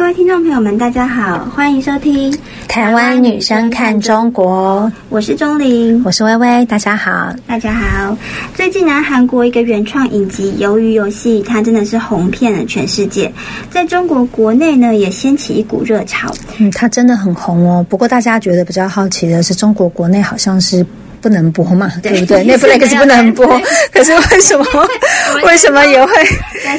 各位听众朋友们，大家好，欢迎收听《台湾女生看中国》，我是钟玲，我是微微，大家好，大家好。最近呢，韩国一个原创影集《鱿鱼游戏》，它真的是红遍了全世界，在中国国内呢，也掀起一股热潮。嗯，它真的很红哦。不过大家觉得比较好奇的是，中国国内好像是。不能播嘛，对不对？那部那个是不能播，可是为什么 为什么也会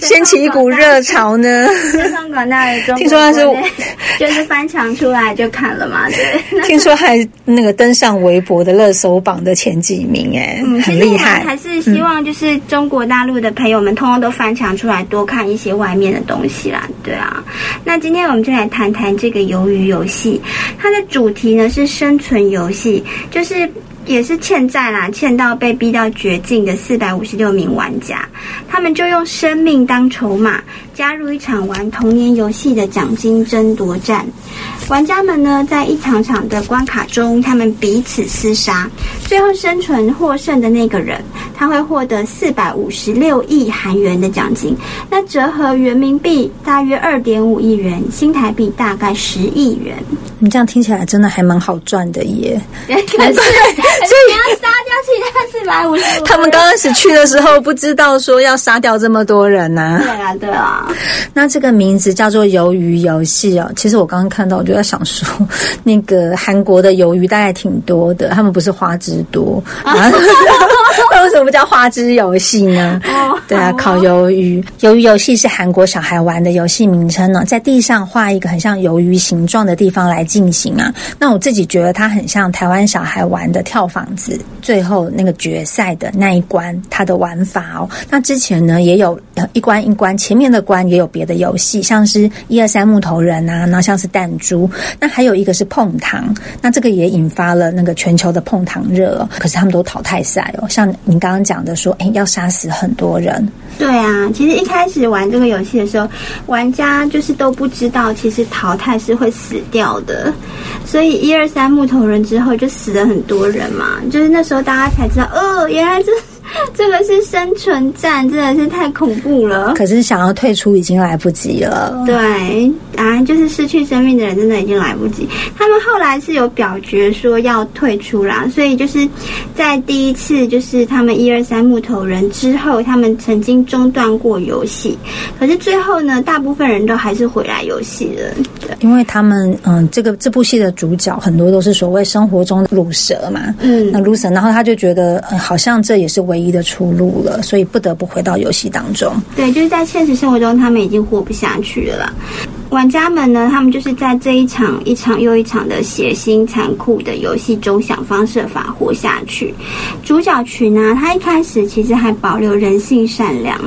掀起一股热潮呢？香港大的中听说他是 就是翻墙出来就看了嘛，对。听说还那个登上微博的热搜榜的前几名，哎，很厉害。还是希望就是中国大陆的朋友们，通通都翻墙出来，多看一些外面的东西啦，对啊。那今天我们就来谈谈这个鱿鱼游戏，它的主题呢是生存游戏，就是。也是欠债啦，欠到被逼到绝境的四百五十六名玩家，他们就用生命当筹码，加入一场玩童年游戏的奖金争夺战。玩家们呢，在一场场的关卡中，他们彼此厮杀，最后生存获胜的那个人，他会获得四百五十六亿韩元的奖金，那折合人民币大约二点五亿元，新台币大概十亿元。你这样听起来真的还蛮好赚的耶。所以他四百五十。他们刚开始去的时候不知道说要杀掉这么多人呐。对啊，对啊。那这个名字叫做鱿鱼游戏哦。其实我刚刚看到，我就在想说，那个韩国的鱿鱼大概挺多的，他们不是花枝多。那为什么不叫花枝游戏呢？对啊，烤鱿鱼。鱿鱼游戏是韩国小孩玩的游戏名称呢，在地上画一个很像鱿鱼形状的地方来进行啊。那我自己觉得它很像台湾小孩玩的跳房子，最后后那个决赛的那一关，它的玩法哦。那之前呢也有一关一关，前面的关也有别的游戏，像是一二三木头人啊，那像是弹珠，那还有一个是碰糖，那这个也引发了那个全球的碰糖热。可是他们都淘汰赛哦，像。你刚刚讲的说，哎，要杀死很多人。对啊，其实一开始玩这个游戏的时候，玩家就是都不知道，其实淘汰是会死掉的。所以一二三木头人之后就死了很多人嘛，就是那时候大家才知道，哦，原来这。这个是生存战，真的是太恐怖了。可是想要退出已经来不及了。对啊，就是失去生命的人真的已经来不及。他们后来是有表决说要退出啦，所以就是在第一次就是他们一二三木头人之后，他们曾经中断过游戏。可是最后呢，大部分人都还是回来游戏了。因为他们嗯，这个这部戏的主角很多都是所谓生活中的鲁蛇嘛。嗯，那卤蛇，然后他就觉得好像这也是唯。唯一的出路了，所以不得不回到游戏当中。对，就是在现实生活中，他们已经活不下去了。玩家们呢，他们就是在这一场一场又一场的血腥残酷的游戏中，想方设法活下去。主角群呢，他一开始其实还保留人性善良，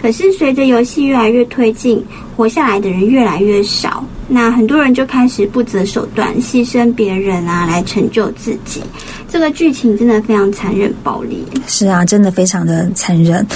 可是随着游戏越来越推进，活下来的人越来越少。那很多人就开始不择手段，牺牲别人啊，来成就自己。这个剧情真的非常残忍暴力。是啊，真的非常的残忍。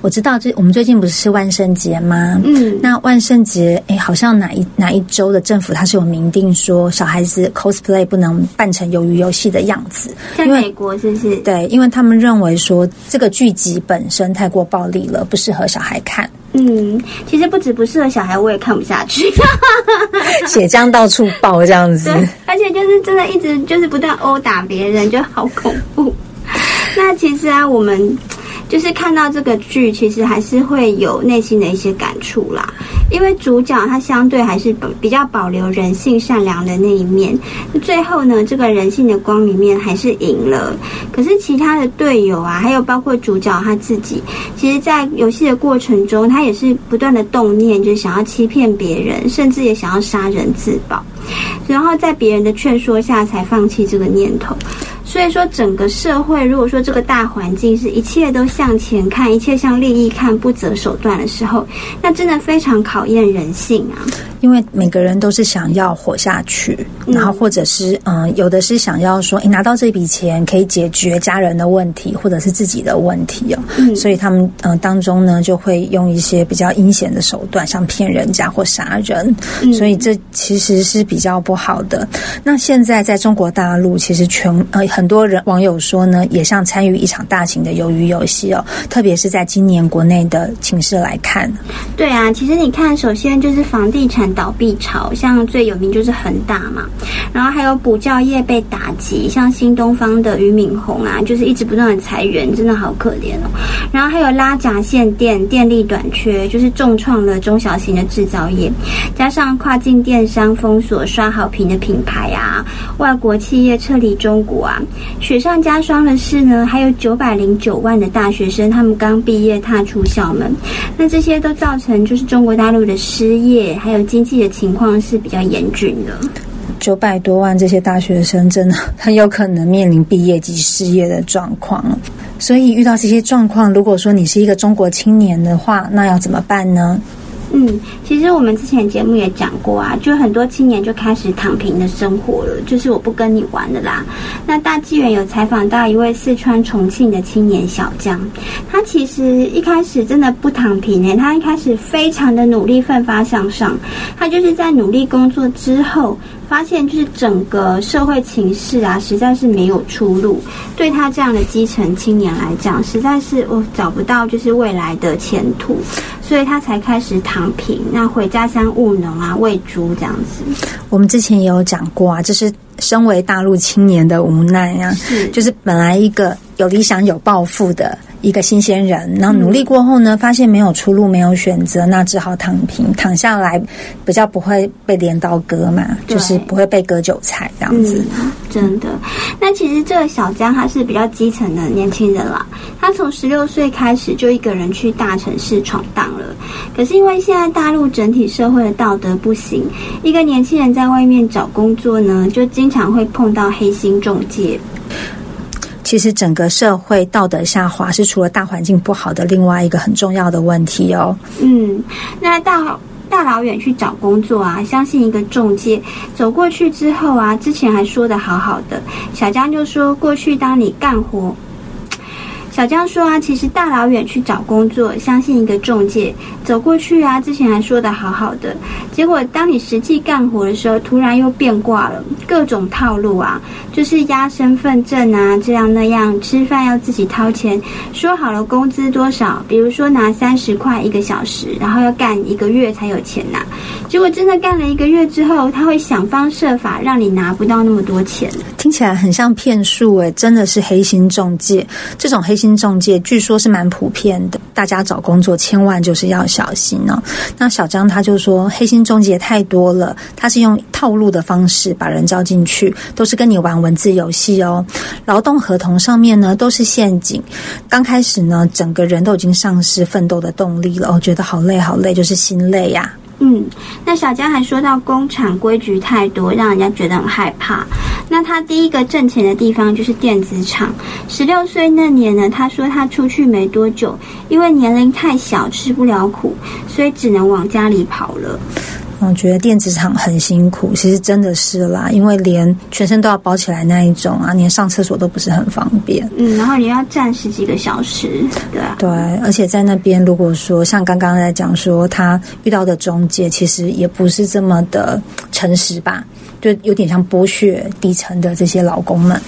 我知道，最我们最近不是万圣节吗？嗯，那万圣节，哎，好像哪一哪一周的政府它是有明定说，小孩子 cosplay 不能扮成鱿鱼游戏的样子。在美国是不是？对，因为他们认为说这个剧集本身太过暴力了，不适合小孩看。嗯，其实不止不适合小孩，我也看不下去，血浆到处爆这样子。而且就是真的一直就是不断殴打别人，就好恐怖。那其实啊，我们。就是看到这个剧，其实还是会有内心的一些感触啦。因为主角他相对还是比较保留人性善良的那一面，最后呢，这个人性的光明面还是赢了。可是其他的队友啊，还有包括主角他自己，其实，在游戏的过程中，他也是不断的动念，就是想要欺骗别人，甚至也想要杀人自保，然后在别人的劝说下才放弃这个念头。所以说，整个社会如果说这个大环境是一切都向前看，一切向利益看，不择手段的时候，那真的非常考验人性啊。因为每个人都是想要活下去，然后或者是嗯，有的是想要说，诶，拿到这笔钱可以解决家人的问题，或者是自己的问题哦。所以他们嗯当中呢，就会用一些比较阴险的手段，像骗人家或杀人。所以这其实是比较不好的。那现在在中国大陆，其实全呃很多人网友说呢，也像参与一场大型的鱿鱼游戏哦。特别是在今年国内的情势来看，对啊，其实你看，首先就是房地产。倒闭潮，像最有名就是恒大嘛，然后还有补教业被打击，像新东方的俞敏洪啊，就是一直不断的裁员，真的好可怜哦。然后还有拉闸限电，电力短缺，就是重创了中小型的制造业，加上跨境电商封锁刷好评的品牌啊，外国企业撤离中国啊，雪上加霜的是呢，还有九百零九万的大学生，他们刚毕业踏出校门，那这些都造成就是中国大陆的失业还有经济的情况是比较严峻的。九百多万这些大学生真的很有可能面临毕业及失业的状况，所以遇到这些状况，如果说你是一个中国青年的话，那要怎么办呢？嗯，其实我们之前节目也讲过啊，就很多青年就开始躺平的生活了，就是我不跟你玩了啦。那大纪元有采访到一位四川重庆的青年小江，他其实一开始真的不躺平诶，他一开始非常的努力奋发向上，他就是在努力工作之后。发现就是整个社会情势啊，实在是没有出路。对他这样的基层青年来讲，实在是我找不到就是未来的前途，所以他才开始躺平，那回家乡务农啊，喂猪这样子。我们之前也有讲过啊，就是身为大陆青年的无奈啊，就是本来一个有理想、有抱负的。一个新鲜人，然后努力过后呢，发现没有出路，没有选择，那只好躺平，躺下来比较不会被镰刀割嘛，就是不会被割韭菜这样子。真的，那其实这个小江他是比较基层的年轻人啦，他从十六岁开始就一个人去大城市闯荡了。可是因为现在大陆整体社会的道德不行，一个年轻人在外面找工作呢，就经常会碰到黑心中介。其实整个社会道德下滑是除了大环境不好的另外一个很重要的问题哦。嗯，那大大老远去找工作啊，相信一个中介走过去之后啊，之前还说的好好的，小江就说过去当你干活。小江说啊，其实大老远去找工作，相信一个中介走过去啊，之前还说的好好的，结果当你实际干活的时候，突然又变卦了，各种套路啊，就是压身份证啊，这样那样，吃饭要自己掏钱，说好了工资多少，比如说拿三十块一个小时，然后要干一个月才有钱拿，结果真的干了一个月之后，他会想方设法让你拿不到那么多钱，听起来很像骗术诶，真的是黑心中介，这种黑心。新中介据说是蛮普遍的，大家找工作千万就是要小心哦。那小张他就说，黑心中介太多了，他是用套路的方式把人招进去，都是跟你玩文字游戏哦。劳动合同上面呢都是陷阱，刚开始呢整个人都已经丧失奋斗的动力了，我觉得好累好累，就是心累呀。嗯，那小江还说到工厂规矩太多，让人家觉得很害怕。那他第一个挣钱的地方就是电子厂。十六岁那年呢，他说他出去没多久，因为年龄太小，吃不了苦，所以只能往家里跑了。我觉得电子厂很辛苦，其实真的是啦，因为连全身都要包起来那一种啊，连上厕所都不是很方便。嗯，然后你要站十几个小时，对啊。对，而且在那边，如果说像刚刚在讲说他遇到的中介，其实也不是这么的诚实吧，就有点像剥削底层的这些劳工们。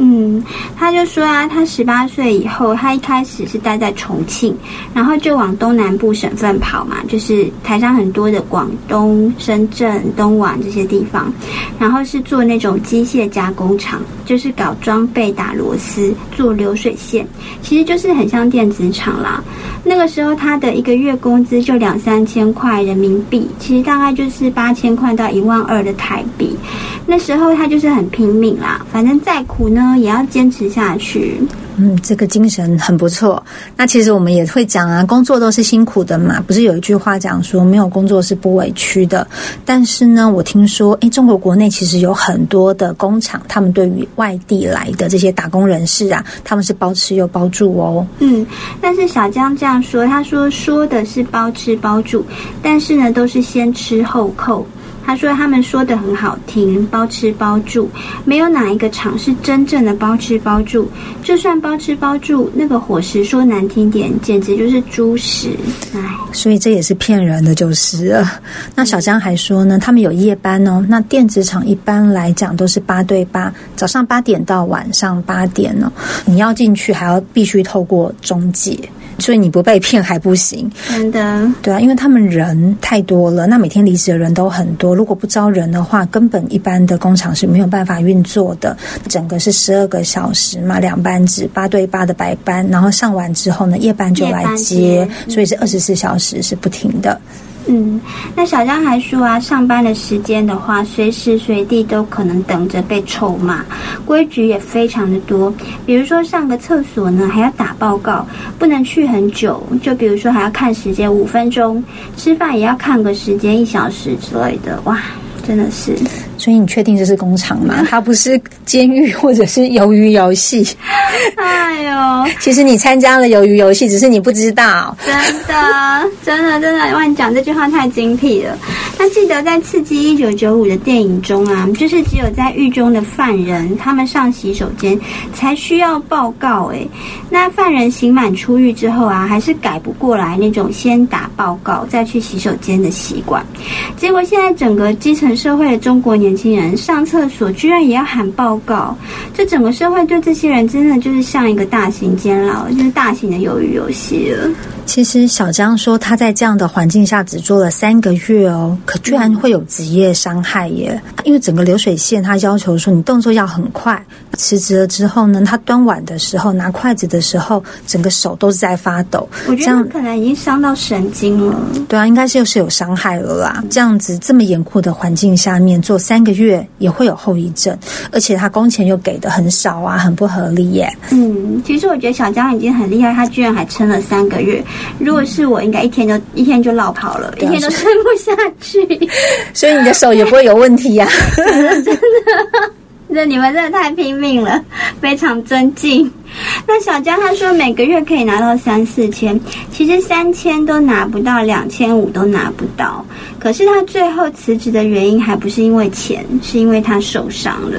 嗯，他就说啊，他十八岁以后，他一开始是待在重庆，然后就往东南部省份跑嘛，就是台上很多的广东、深圳、东莞这些地方，然后是做那种机械加工厂，就是搞装备、打螺丝、做流水线，其实就是很像电子厂啦。那个时候他的一个月工资就两三千块人民币，其实大概就是八千块到一万二的台币。那时候他就是很拼命啦，反正再苦呢。也要坚持下去。嗯，这个精神很不错。那其实我们也会讲啊，工作都是辛苦的嘛。不是有一句话讲说，没有工作是不委屈的。但是呢，我听说，诶，中国国内其实有很多的工厂，他们对于外地来的这些打工人士啊，他们是包吃又包住哦。嗯，但是小江这样说，他说说的是包吃包住，但是呢，都是先吃后扣。他说：“他们说的很好听，包吃包住，没有哪一个厂是真正的包吃包住。就算包吃包住，那个伙食说难听点，简直就是猪食。唉，所以这也是骗人的，就是了。那小江还说呢，他们有夜班哦。那电子厂一般来讲都是八对八，早上八点到晚上八点哦。你要进去还要必须透过中介。”所以你不被骗还不行。真的，对啊，因为他们人太多了，那每天离职的人都很多，如果不招人的话，根本一般的工厂是没有办法运作的。整个是十二个小时嘛，两班制，八对八的白班，然后上完之后呢，夜班就来接，所以是二十四小时是不停的。嗯，那小张还说啊，上班的时间的话，随时随地都可能等着被臭骂，规矩也非常的多。比如说上个厕所呢，还要打报告，不能去很久，就比如说还要看时间五分钟，吃饭也要看个时间一小时之类的，哇，真的是。所以你确定这是工厂吗？它不是监狱或者是鱿鱼游戏。哎 呦，其实你参加了鱿鱼游戏，只是你不知道。真的，真的，真的，哇！你讲这句话太精辟了。那记得在《刺激一九九五》的电影中啊，就是只有在狱中的犯人，他们上洗手间才需要报告。哎，那犯人刑满出狱之后啊，还是改不过来那种先打报告再去洗手间的习惯。结果现在整个基层社会的中国年。年轻人上厕所居然也要喊报告，这整个社会对这些人真的就是像一个大型监牢，就是大型的鱿鱼游戏了。其实小张说他在这样的环境下只做了三个月哦，可居然会有职业伤害耶！因为整个流水线他要求说你动作要很快，辞职了之后呢，他端碗的时候拿筷子的时候，整个手都是在发抖。我觉得可能已经伤到神经了。对啊，应该是又是有伤害了啦。这样子这么严酷的环境下面做三个月也会有后遗症，而且他工钱又给的很少啊，很不合理耶。嗯，其实我觉得小江已经很厉害，他居然还撑了三个月。如果是我，应该一天就一天就落跑了，一天都撑不下去。所以你的手也不会有问题呀，真的。那你们真的太拼命了，非常尊敬。那小江他说每个月可以拿到三四千，其实三千都拿不到，两千五都拿不到。可是他最后辞职的原因还不是因为钱，是因为他受伤了。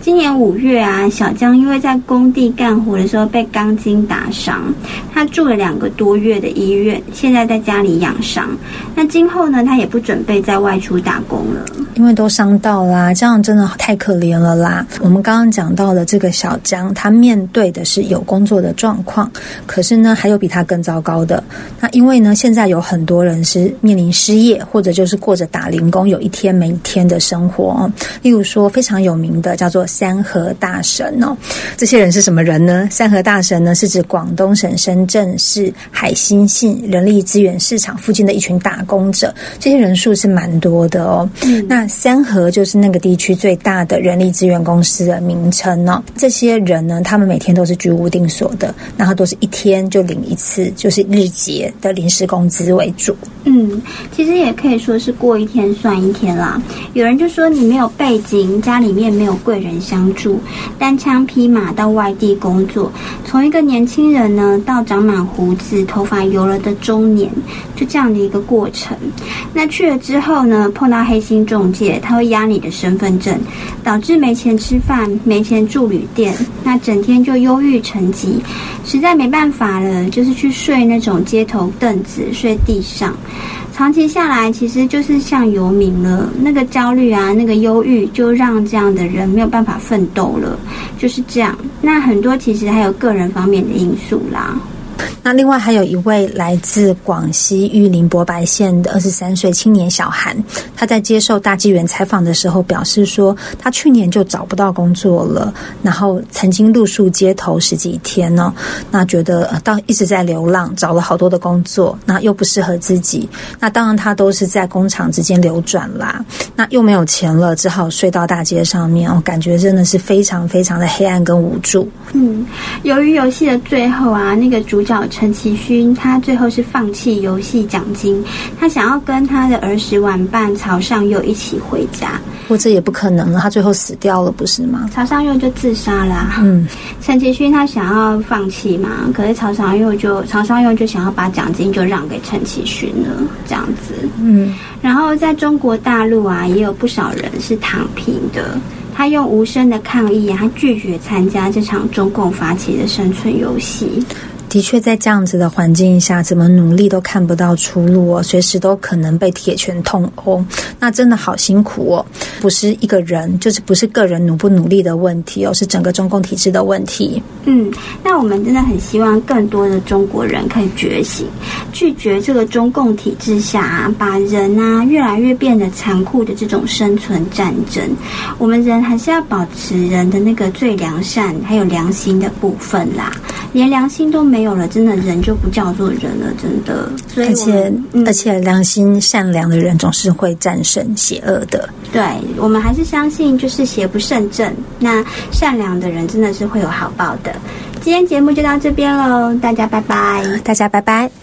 今年五月啊，小江因为在工地干活的时候被钢筋打伤，他住了两个多月的医院，现在在家里养伤。那今后呢，他也不准备再外出打工了，因为都伤到啦，这样真的太可怜了啦。我们刚刚讲到的这个小江，他面对的是有工作的状况，可是呢，还有比他更糟糕的。那因为呢，现在有很多人是面临失业，或者就是过着打零工，有一天没一天的生活。例如说，非常有名的叫做。三和大神哦，这些人是什么人呢？三和大神呢，是指广东省深圳市海兴信人力资源市场附近的一群打工者，这些人数是蛮多的哦。那三和就是那个地区最大的人力资源公司的名称哦。这些人呢，他们每天都是居无定所的，然后都是一天就领一次，就是日结的临时工资为主。嗯，其实也可以说是过一天算一天啦。有人就说你没有背景，家里面没有贵人。相助，单枪匹马到外地工作，从一个年轻人呢到长满胡子、头发油了的中年，就这样的一个过程。那去了之后呢，碰到黑心中介，他会压你的身份证，导致没钱吃饭、没钱住旅店，那整天就忧郁成疾，实在没办法了，就是去睡那种街头凳子，睡地上。长期下来，其实就是像游民了。那个焦虑啊，那个忧郁，就让这样的人没有办法奋斗了。就是这样。那很多其实还有个人方面的因素啦。那另外还有一位来自广西玉林博白县的二十三岁青年小韩，他在接受大纪元采访的时候表示说，他去年就找不到工作了，然后曾经露宿街头十几天呢，那觉得到一直在流浪，找了好多的工作，那又不适合自己，那当然他都是在工厂之间流转啦，那又没有钱了，只好睡到大街上面，哦，感觉真的是非常非常的黑暗跟无助。嗯，由于游戏的最后啊，那个主角。陈其勋，他最后是放弃游戏奖金，他想要跟他的儿时玩伴曹尚佑一起回家。不过这也不可能了，他最后死掉了，不是吗？曹尚佑就自杀了。嗯，陈其勋他想要放弃嘛，可是曹尚佑就曹尚佑就想要把奖金就让给陈其勋了，这样子。嗯，然后在中国大陆啊，也有不少人是躺平的，他用无声的抗议，他拒绝参加这场中共发起的生存游戏。的确，在这样子的环境下，怎么努力都看不到出路哦，随时都可能被铁拳痛殴，那真的好辛苦哦。不是一个人，就是不是个人努不努力的问题哦，是整个中共体制的问题。嗯，那我们真的很希望更多的中国人可以觉醒，拒绝这个中共体制下啊，把人啊越来越变得残酷的这种生存战争。我们人还是要保持人的那个最良善还有良心的部分啦，连良心都没有了，真的人就不叫做人了，真的。所以而且，嗯而且良心善良的人总是会战胜邪恶的。对我们还是相信，就是邪不胜正。那善良的人真的是会有好报的。今天节目就到这边喽，大家拜拜。大家拜拜。